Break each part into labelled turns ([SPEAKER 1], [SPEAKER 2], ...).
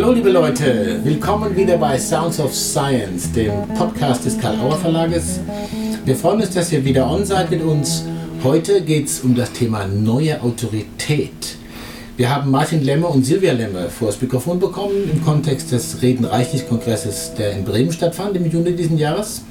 [SPEAKER 1] Hallo liebe Leute, willkommen wieder bei Sounds of Science, dem Podcast des Karl-Auer Verlages. Wir freuen uns, dass ihr wieder on seid mit uns. Heute geht es um das Thema neue Autorität. Wir haben Martin Lemme und Silvia Lemme vor das Mikrofon bekommen im Kontext des Reden Reichlich-Kongresses, der in Bremen stattfand im Juni diesen Jahres.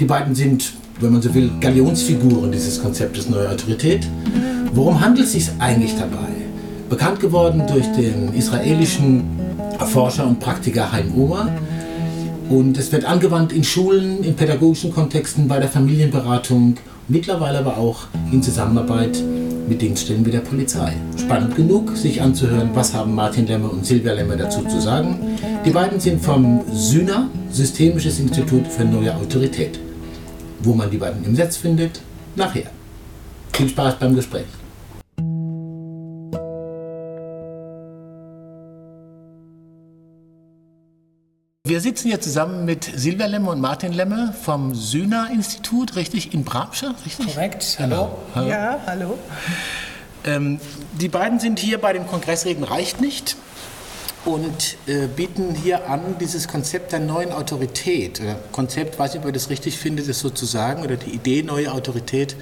[SPEAKER 1] Die beiden sind, wenn man so will, Galionsfiguren dieses Konzeptes neue Autorität. Worum handelt es sich eigentlich dabei? Bekannt geworden durch den israelischen Forscher und Praktiker Haim Omer. Und es wird angewandt in Schulen, in pädagogischen Kontexten, bei der Familienberatung, mittlerweile aber auch in Zusammenarbeit mit Dienststellen wie der Polizei. Spannend genug, sich anzuhören, was haben Martin Lemmer und Silvia Lemmer dazu zu sagen. Die beiden sind vom SYNA, Systemisches Institut für neue Autorität. Wo man die beiden im Netz findet, nachher. Viel Spaß beim Gespräch. Wir sitzen hier zusammen mit Silvia Lemme und Martin Lemme vom Syna-Institut, richtig, in Bramsche, richtig?
[SPEAKER 2] Korrekt, hallo.
[SPEAKER 3] hallo. Ja, hallo.
[SPEAKER 1] Ähm, die beiden sind hier bei dem Kongressreden Reicht nicht und äh, bieten hier an, dieses Konzept der neuen Autorität, oder Konzept, weiß nicht, ob ihr das richtig findet, das sozusagen, oder die Idee neue Autorität,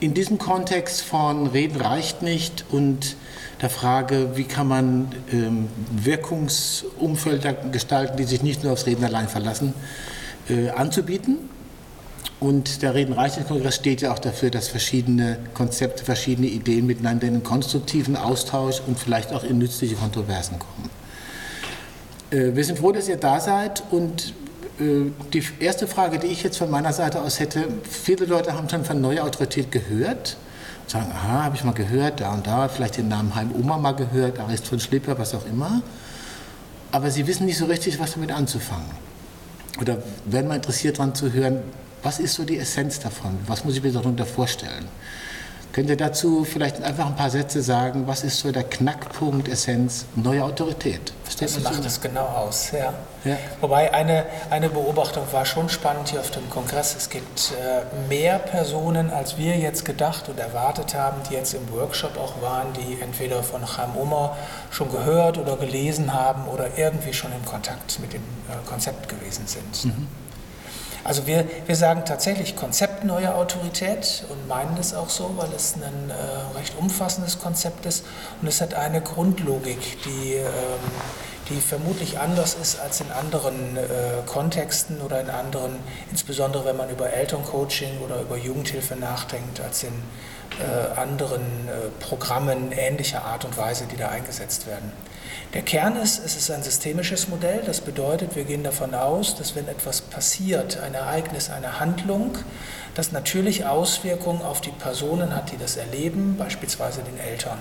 [SPEAKER 1] in diesem Kontext von Reden reicht nicht und der Frage, wie kann man ähm, Wirkungsumfelder gestalten, die sich nicht nur aufs Reden allein verlassen, äh, anzubieten. Und der Reden-Reichlich-Kongress steht ja auch dafür, dass verschiedene Konzepte, verschiedene Ideen miteinander in einen konstruktiven Austausch und vielleicht auch in nützliche Kontroversen kommen. Äh, wir sind froh, dass ihr da seid und die erste Frage, die ich jetzt von meiner Seite aus hätte, viele Leute haben schon von Neue Autorität gehört sagen, aha, habe ich mal gehört, da und da, vielleicht den Namen Heim Oma mal gehört, Arist von Schlipper, was auch immer. Aber sie wissen nicht so richtig, was damit anzufangen. Oder werden mal interessiert daran zu hören, was ist so die Essenz davon? Was muss ich mir darunter vorstellen? Könnt ihr dazu vielleicht einfach ein paar Sätze sagen, was ist so der Knackpunkt, Essenz, neue Autorität?
[SPEAKER 2] Versteht das macht es genau aus, ja. ja. Wobei eine, eine Beobachtung war schon spannend hier auf dem Kongress. Es gibt äh, mehr Personen, als wir jetzt gedacht und erwartet haben, die jetzt im Workshop auch waren, die entweder von Chaim Omer schon gehört oder gelesen haben oder irgendwie schon in Kontakt mit dem äh, Konzept gewesen sind. Mhm. Also wir, wir sagen tatsächlich Konzept neue Autorität und meinen es auch so, weil es ein äh, recht umfassendes Konzept ist und es hat eine Grundlogik, die, ähm, die vermutlich anders ist als in anderen äh, Kontexten oder in anderen, insbesondere wenn man über Elterncoaching oder über Jugendhilfe nachdenkt, als in äh, anderen äh, Programmen ähnlicher Art und Weise, die da eingesetzt werden. Der Kern ist, es ist ein systemisches Modell. Das bedeutet, wir gehen davon aus, dass wenn etwas passiert, ein Ereignis, eine Handlung, das natürlich Auswirkungen auf die Personen hat, die das erleben, beispielsweise den Eltern.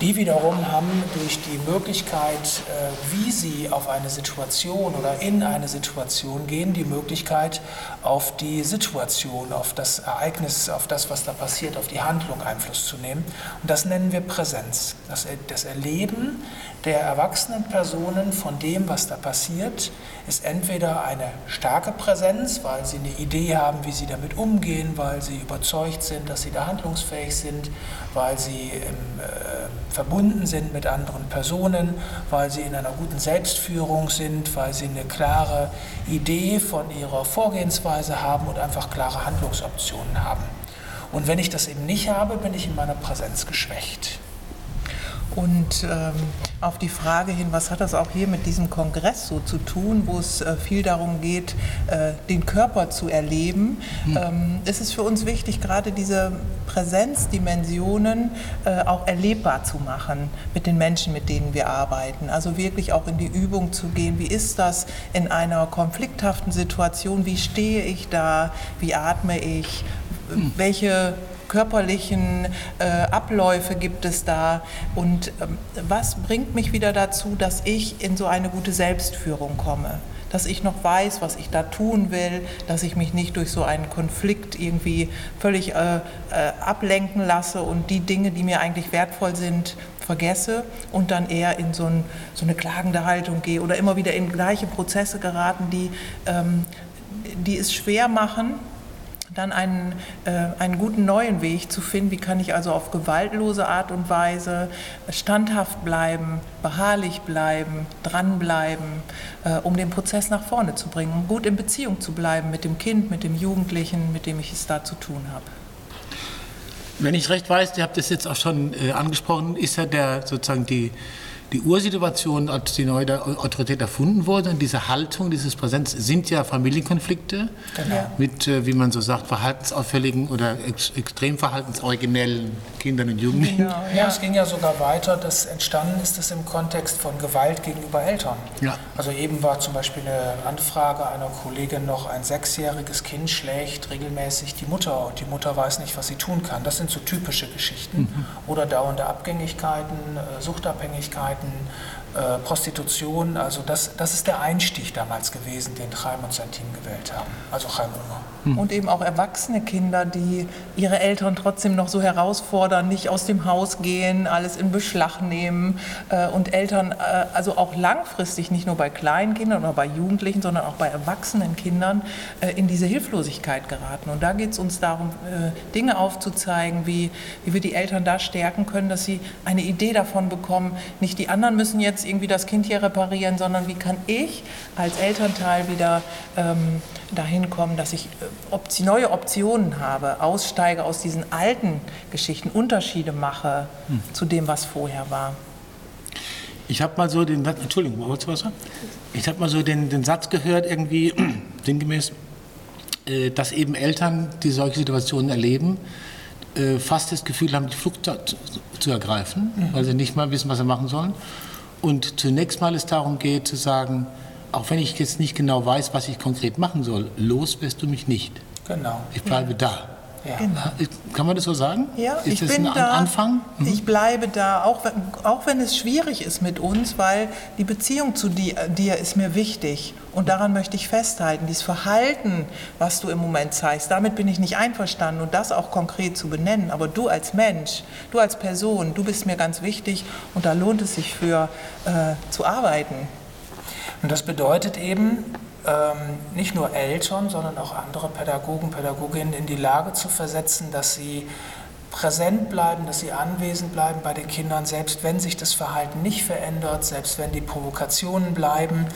[SPEAKER 2] Die wiederum haben durch die Möglichkeit, äh, wie sie auf eine Situation oder in eine Situation gehen, die Möglichkeit, auf die Situation, auf das Ereignis, auf das, was da passiert, auf die Handlung Einfluss zu nehmen. Und das nennen wir Präsenz. Das, das Erleben der erwachsenen Personen von dem, was da passiert, ist entweder eine starke Präsenz, weil sie eine Idee haben, wie sie damit umgehen, weil sie überzeugt sind, dass sie da handlungsfähig sind, weil sie im, äh, verbunden sind mit anderen Personen, weil sie in einer guten Selbstführung sind, weil sie eine klare Idee von ihrer Vorgehensweise haben und einfach klare Handlungsoptionen haben. Und wenn ich das eben nicht habe, bin ich in meiner Präsenz geschwächt.
[SPEAKER 3] Und ähm, auf die Frage hin, was hat das auch hier mit diesem Kongress so zu tun, wo es äh, viel darum geht, äh, den Körper zu erleben, mhm. ähm, ist es für uns wichtig, gerade diese Präsenzdimensionen äh, auch erlebbar zu machen mit den Menschen, mit denen wir arbeiten. Also wirklich auch in die Übung zu gehen. Wie ist das in einer konflikthaften Situation? Wie stehe ich da? Wie atme ich? Hm. Welche körperlichen äh, Abläufe gibt es da und ähm, was bringt mich wieder dazu, dass ich in so eine gute Selbstführung komme? dass ich noch weiß, was ich da tun will, dass ich mich nicht durch so einen Konflikt irgendwie völlig äh, äh, ablenken lasse und die Dinge, die mir eigentlich wertvoll sind, vergesse und dann eher in so, ein, so eine klagende Haltung gehe oder immer wieder in gleiche Prozesse geraten, die, ähm, die es schwer machen, dann einen, äh, einen guten neuen Weg zu finden. Wie kann ich also auf gewaltlose Art und Weise standhaft bleiben, beharrlich bleiben, dranbleiben, äh, um den Prozess nach vorne zu bringen, um gut in Beziehung zu bleiben mit dem Kind, mit dem Jugendlichen, mit dem ich es da zu tun habe.
[SPEAKER 1] Wenn ich recht weiß, ihr habt das jetzt auch schon äh, angesprochen, ist ja der sozusagen die die Ursituation, als die neue Autorität erfunden wurde und diese Haltung, dieses Präsenz sind ja Familienkonflikte genau. mit, äh, wie man so sagt, verhaltensauffälligen oder ex extrem verhaltensoriginellen Kindern und Jugendlichen.
[SPEAKER 2] Ja. ja. es ging ja sogar weiter, dass entstanden ist es im Kontext von Gewalt gegenüber Eltern. Ja. Also eben war zum Beispiel eine Anfrage einer Kollegin noch, ein sechsjähriges Kind schlägt regelmäßig die Mutter und die Mutter weiß nicht, was sie tun kann. Das sind so typische Geschichten. Mhm. Oder dauernde Abgängigkeiten, äh, Suchtabhängigkeiten Krankheiten, äh, Prostitution. Also das, das ist der Einstieg damals gewesen, den Chaim und sein Team gewählt haben. Also Chaim Unger.
[SPEAKER 3] Hm. Und eben auch erwachsene Kinder, die ihre Eltern trotzdem noch so herausfordern, nicht aus dem Haus gehen, alles in Beschlag nehmen. Äh, und Eltern, äh, also auch langfristig, nicht nur bei kleinen Kindern oder bei Jugendlichen, sondern auch bei erwachsenen Kindern, äh, in diese Hilflosigkeit geraten. Und da geht es uns darum, Dinge aufzuzeigen, wie, wie wir die Eltern da stärken können, dass sie eine Idee davon bekommen, nicht die anderen müssen jetzt irgendwie das Kind hier reparieren, sondern wie kann ich als Elternteil wieder ähm, dahin kommen, dass ich Opti neue Optionen habe, aussteige aus diesen alten Geschichten, Unterschiede mache hm. zu dem, was vorher war.
[SPEAKER 1] Ich habe mal so den Satz, Entschuldigung, wolltest du was sagen? Ich habe mal so den, den Satz gehört, irgendwie sinngemäß, äh, dass eben Eltern, die solche Situationen erleben, äh, fast das Gefühl haben, die Flucht zu, zu ergreifen, mhm. weil sie nicht mal wissen, was sie machen sollen. Und zunächst mal es darum geht, zu sagen, auch wenn ich jetzt nicht genau weiß, was ich konkret machen soll, los wirst du mich nicht.
[SPEAKER 2] Genau.
[SPEAKER 1] Ich bleibe ja. da.
[SPEAKER 3] Ja. Genau.
[SPEAKER 1] Kann man das so sagen?
[SPEAKER 3] Ja,
[SPEAKER 1] ist
[SPEAKER 3] ich das bin ein da, Anfang? Mhm. Ich bleibe da, auch wenn, auch wenn es schwierig ist mit uns, weil die Beziehung zu dir, dir ist mir wichtig. Und daran möchte ich festhalten. Dieses Verhalten, was du im Moment zeigst, damit bin ich nicht einverstanden und das auch konkret zu benennen. Aber du als Mensch, du als Person, du bist mir ganz wichtig und da lohnt es sich für äh, zu arbeiten.
[SPEAKER 2] Und das bedeutet eben, ähm, nicht nur Eltern, sondern auch andere Pädagogen, Pädagoginnen in die Lage zu versetzen, dass sie präsent bleiben, dass sie anwesend bleiben bei den Kindern, selbst wenn sich das Verhalten nicht verändert, selbst wenn die Provokationen bleiben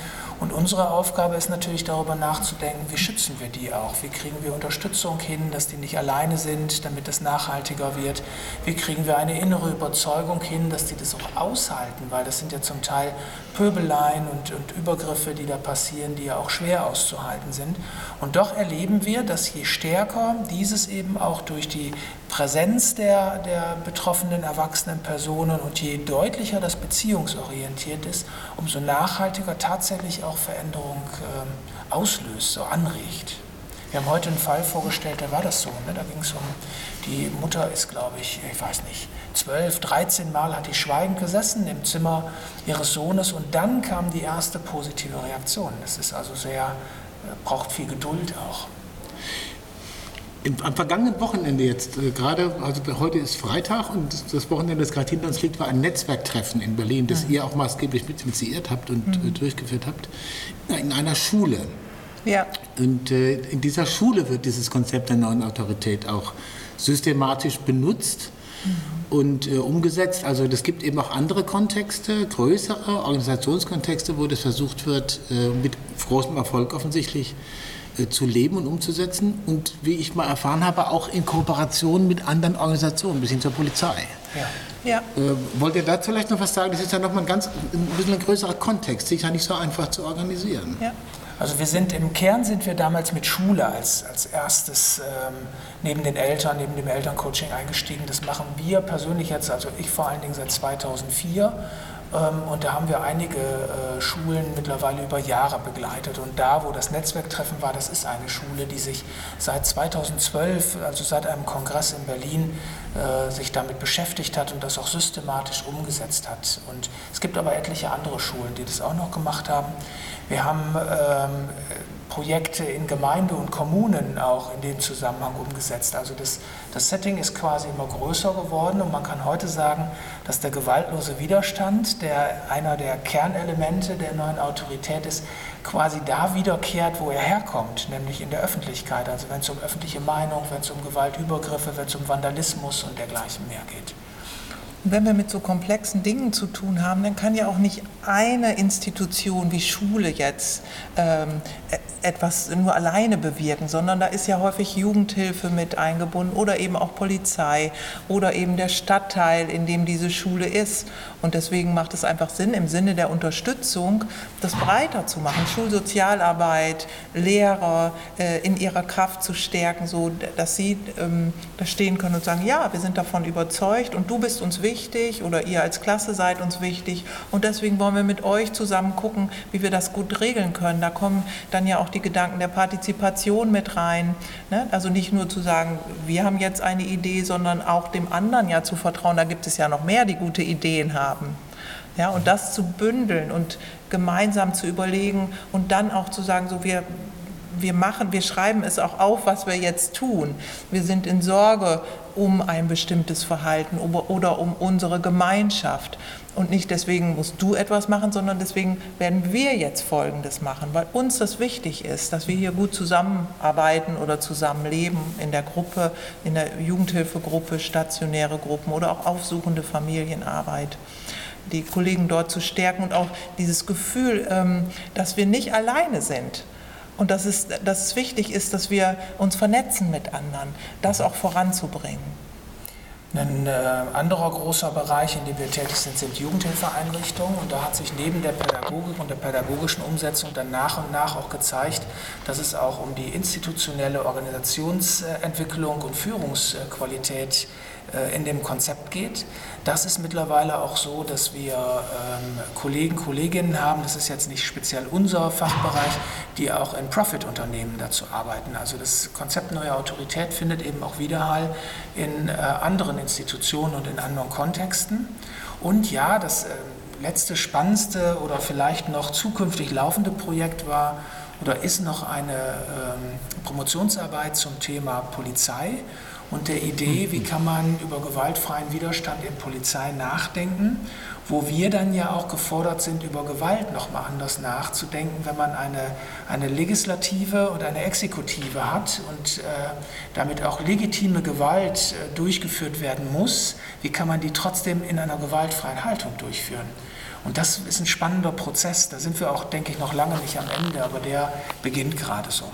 [SPEAKER 2] und unsere Aufgabe ist natürlich darüber nachzudenken, wie schützen wir die auch? Wie kriegen wir Unterstützung hin, dass die nicht alleine sind, damit es nachhaltiger wird? Wie kriegen wir eine innere Überzeugung hin, dass die das auch aushalten? Weil das sind ja zum Teil Pöbeleien und, und Übergriffe, die da passieren, die ja auch schwer auszuhalten sind. Und doch erleben wir, dass je stärker dieses eben auch durch die Präsenz der, der betroffenen erwachsenen Personen und je deutlicher das beziehungsorientiert ist, umso nachhaltiger tatsächlich auch Veränderung äh, auslöst, so anregt. Wir haben heute einen Fall vorgestellt, da war das so. Ne? Da ging es um, die Mutter ist, glaube ich, ich weiß nicht, zwölf, dreizehn Mal hat die schweigend gesessen im Zimmer ihres Sohnes und dann kam die erste positive Reaktion. Das ist also sehr, äh, braucht viel Geduld auch.
[SPEAKER 1] Im, am vergangenen Wochenende jetzt, äh, gerade, also heute ist Freitag und das Wochenende, das gerade hinter uns liegt, war ein Netzwerktreffen in Berlin, das mhm. ihr auch maßgeblich mit initiiert habt und mhm. äh, durchgeführt habt, in einer Schule. Ja. Und äh, in dieser Schule wird dieses Konzept der neuen Autorität auch systematisch benutzt. Mhm. Und äh, umgesetzt. Also es gibt eben auch andere Kontexte, größere Organisationskontexte, wo das versucht wird, äh, mit großem Erfolg offensichtlich äh, zu leben und umzusetzen und wie ich mal erfahren habe, auch in Kooperation mit anderen Organisationen, bis hin zur Polizei. Ja. Ja. Äh, wollt ihr dazu vielleicht noch was sagen? Das ist ja nochmal ein ganz ein bisschen ein größerer Kontext, sicher nicht so einfach zu organisieren.
[SPEAKER 2] Ja. Also wir sind im Kern sind wir damals mit Schule als, als erstes ähm, neben den Eltern, neben dem Elterncoaching eingestiegen. Das machen wir persönlich jetzt, also ich vor allen Dingen seit 2004 ähm, und da haben wir einige äh, Schulen mittlerweile über Jahre begleitet. Und da, wo das Netzwerktreffen war, das ist eine Schule, die sich seit 2012, also seit einem Kongress in Berlin, äh, sich damit beschäftigt hat und das auch systematisch umgesetzt hat. Und es gibt aber etliche andere Schulen, die das auch noch gemacht haben. Wir haben ähm, Projekte in Gemeinde und Kommunen auch in dem Zusammenhang umgesetzt. Also das, das Setting ist quasi immer größer geworden und man kann heute sagen, dass der gewaltlose Widerstand, der einer der Kernelemente der neuen Autorität ist, quasi da wiederkehrt, wo er herkommt, nämlich in der Öffentlichkeit. Also wenn es um öffentliche Meinung, wenn es um Gewaltübergriffe, wenn es um Vandalismus und dergleichen mehr geht.
[SPEAKER 3] Wenn wir mit so komplexen Dingen zu tun haben, dann kann ja auch nicht eine Institution wie Schule jetzt ähm, etwas nur alleine bewirken, sondern da ist ja häufig Jugendhilfe mit eingebunden oder eben auch Polizei oder eben der Stadtteil, in dem diese Schule ist. Und deswegen macht es einfach Sinn, im Sinne der Unterstützung das breiter zu machen. Schulsozialarbeit, Lehrer äh, in ihrer Kraft zu stärken, so dass sie ähm, da stehen können und sagen, ja, wir sind davon überzeugt und du bist uns wichtig oder ihr als Klasse seid uns wichtig und deswegen wollen wir mit euch zusammen gucken, wie wir das gut regeln können. Da kommen dann ja auch die Gedanken der Partizipation mit rein. Ne? Also nicht nur zu sagen, wir haben jetzt eine Idee, sondern auch dem anderen ja zu vertrauen. Da gibt es ja noch mehr, die gute Ideen haben. Ja, und das zu bündeln und gemeinsam zu überlegen und dann auch zu sagen, so wir, wir machen, wir schreiben es auch auf, was wir jetzt tun. Wir sind in Sorge um ein bestimmtes Verhalten oder um unsere Gemeinschaft. Und nicht deswegen musst du etwas machen, sondern deswegen werden wir jetzt Folgendes machen, weil uns das wichtig ist, dass wir hier gut zusammenarbeiten oder zusammenleben in der Gruppe, in der Jugendhilfegruppe, stationäre Gruppen oder auch aufsuchende Familienarbeit. Die Kollegen dort zu stärken und auch dieses Gefühl, ähm, dass wir nicht alleine sind, und dass es, dass es wichtig ist, dass wir uns vernetzen mit anderen, das auch voranzubringen.
[SPEAKER 2] Ein äh, anderer großer Bereich, in dem wir tätig sind, sind Jugendhilfeeinrichtungen. Und da hat sich neben der Pädagogik und der pädagogischen Umsetzung dann nach und nach auch gezeigt, dass es auch um die institutionelle Organisationsentwicklung und Führungsqualität in dem Konzept geht. Das ist mittlerweile auch so, dass wir ähm, Kollegen, Kolleginnen haben, das ist jetzt nicht speziell unser Fachbereich, die auch in Profit-Unternehmen dazu arbeiten. Also das Konzept neue Autorität findet eben auch Widerhall in äh, anderen Institutionen und in anderen Kontexten. Und ja, das äh, letzte spannendste oder vielleicht noch zukünftig laufende Projekt war oder ist noch eine ähm, Promotionsarbeit zum Thema Polizei und der Idee, wie kann man über gewaltfreien Widerstand in Polizei nachdenken, wo wir dann ja auch gefordert sind, über Gewalt nochmal anders nachzudenken, wenn man eine, eine Legislative und eine Exekutive hat und äh, damit auch legitime Gewalt äh, durchgeführt werden muss, wie kann man die trotzdem in einer gewaltfreien Haltung durchführen. Und das ist ein spannender Prozess, da sind wir auch, denke ich, noch lange nicht am Ende, aber der beginnt gerade so.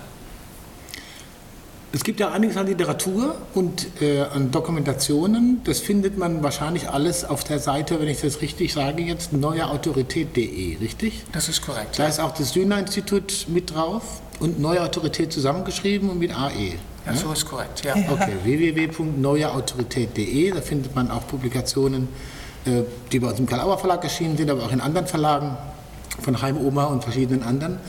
[SPEAKER 1] Es gibt ja einiges an Literatur und äh, an Dokumentationen. Das findet man wahrscheinlich alles auf der Seite, wenn ich das richtig sage, jetzt neueautorität.de, richtig?
[SPEAKER 2] Das ist korrekt.
[SPEAKER 1] Da ist auch das Sühner-Institut mit drauf und Neue Autorität zusammengeschrieben und mit AE.
[SPEAKER 2] Ja, so ist korrekt, ja.
[SPEAKER 1] Okay, www.neueautorität.de, da findet man auch Publikationen, äh, die bei uns im Karl-Auer Verlag erschienen sind, aber auch in anderen Verlagen von Heim Oma und verschiedenen anderen.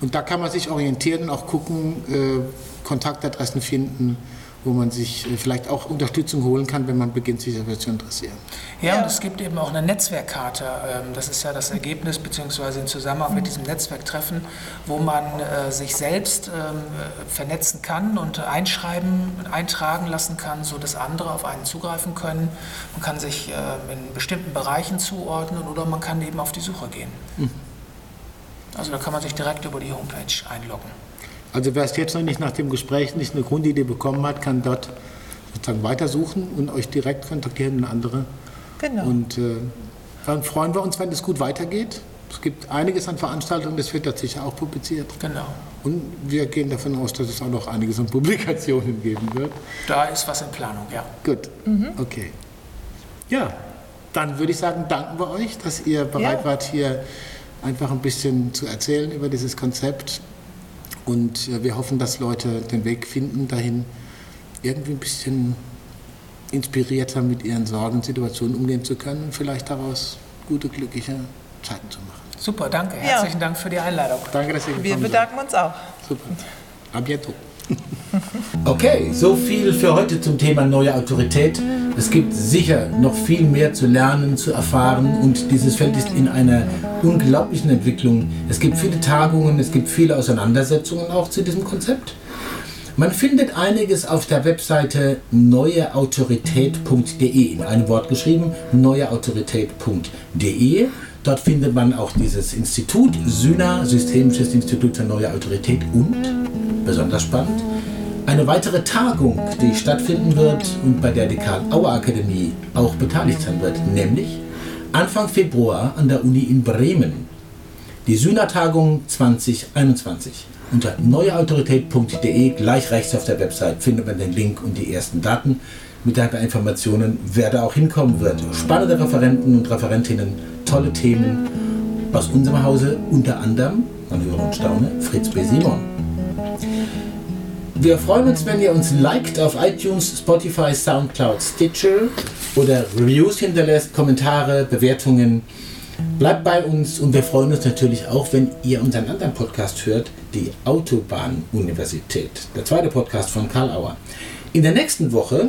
[SPEAKER 1] Und da kann man sich orientieren und auch gucken, äh, Kontaktadressen finden, wo man sich äh, vielleicht auch Unterstützung holen kann, wenn man beginnt, sich dafür zu interessieren.
[SPEAKER 2] Ja, und es gibt eben auch eine Netzwerkkarte. Ähm, das ist ja das Ergebnis, beziehungsweise im Zusammenhang mit diesem Netzwerktreffen, wo man äh, sich selbst ähm, vernetzen kann und einschreiben, eintragen lassen kann, sodass andere auf einen zugreifen können. Man kann sich ähm, in bestimmten Bereichen zuordnen oder man kann eben auf die Suche gehen. Mhm. Also da kann man sich direkt über die Homepage einloggen.
[SPEAKER 1] Also wer es jetzt noch nicht nach dem Gespräch nicht eine Grundidee bekommen hat, kann dort sozusagen weitersuchen und euch direkt kontaktieren und andere. Genau. Und äh, dann freuen wir uns, wenn es gut weitergeht. Es gibt einiges an Veranstaltungen, das wird dort sicher auch publiziert.
[SPEAKER 2] Genau.
[SPEAKER 1] Und wir gehen davon aus, dass es auch noch einiges an Publikationen geben wird.
[SPEAKER 2] Da ist was in Planung, ja.
[SPEAKER 1] Gut, mhm. okay. Ja, dann würde ich sagen, danken wir euch, dass ihr bereit ja. wart, hier einfach ein bisschen zu erzählen über dieses Konzept. Und äh, wir hoffen, dass Leute den Weg finden, dahin irgendwie ein bisschen inspirierter mit ihren Sorgen und Situationen umgehen zu können und vielleicht daraus gute, glückliche Zeiten zu machen.
[SPEAKER 2] Super, danke. Herzlichen ja. Dank für die Einladung.
[SPEAKER 1] Danke, dass ihr
[SPEAKER 3] Wir bedanken seid. uns auch.
[SPEAKER 1] Super. A bientôt. Okay, so viel für heute zum Thema neue Autorität. Es gibt sicher noch viel mehr zu lernen, zu erfahren und dieses Feld ist in einer unglaublichen Entwicklung. Es gibt viele Tagungen, es gibt viele Auseinandersetzungen auch zu diesem Konzept. Man findet einiges auf der Webseite neueautorität.de, in einem Wort geschrieben, neueautorität.de. Dort findet man auch dieses Institut, SYNA, Systemisches Institut für Neue Autorität und, besonders spannend, eine weitere Tagung, die stattfinden wird und bei der die Karl-Auer-Akademie auch beteiligt sein wird, nämlich Anfang Februar an der Uni in Bremen. Die SYNA-Tagung 2021. Unter neueautorität.de, gleich rechts auf der Website, findet man den Link und die ersten Daten mit der Informationen, wer da auch hinkommen wird. Spannende Referenten und Referentinnen, tolle Themen aus unserem Hause, unter anderem, man höre und staune, Fritz B. Simon. Wir freuen uns, wenn ihr uns liked auf iTunes, Spotify, Soundcloud, Stitcher oder Reviews hinterlässt, Kommentare, Bewertungen. Bleibt bei uns und wir freuen uns natürlich auch, wenn ihr unseren anderen Podcast hört, die Autobahnuniversität, der zweite Podcast von Karl Auer. In der nächsten Woche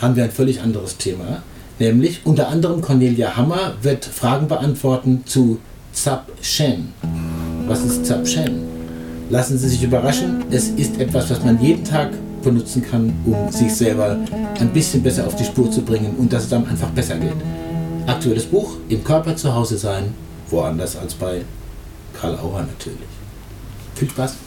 [SPEAKER 1] haben wir ein völlig anderes Thema, nämlich unter anderem Cornelia Hammer wird Fragen beantworten zu Zap Shen. Was ist Zap Shen? Lassen Sie sich überraschen, es ist etwas, was man jeden Tag benutzen kann, um sich selber ein bisschen besser auf die Spur zu bringen und dass es dann einfach besser geht. Aktuelles Buch, im Körper zu Hause sein, woanders als bei Karl Auer natürlich. Viel Spaß!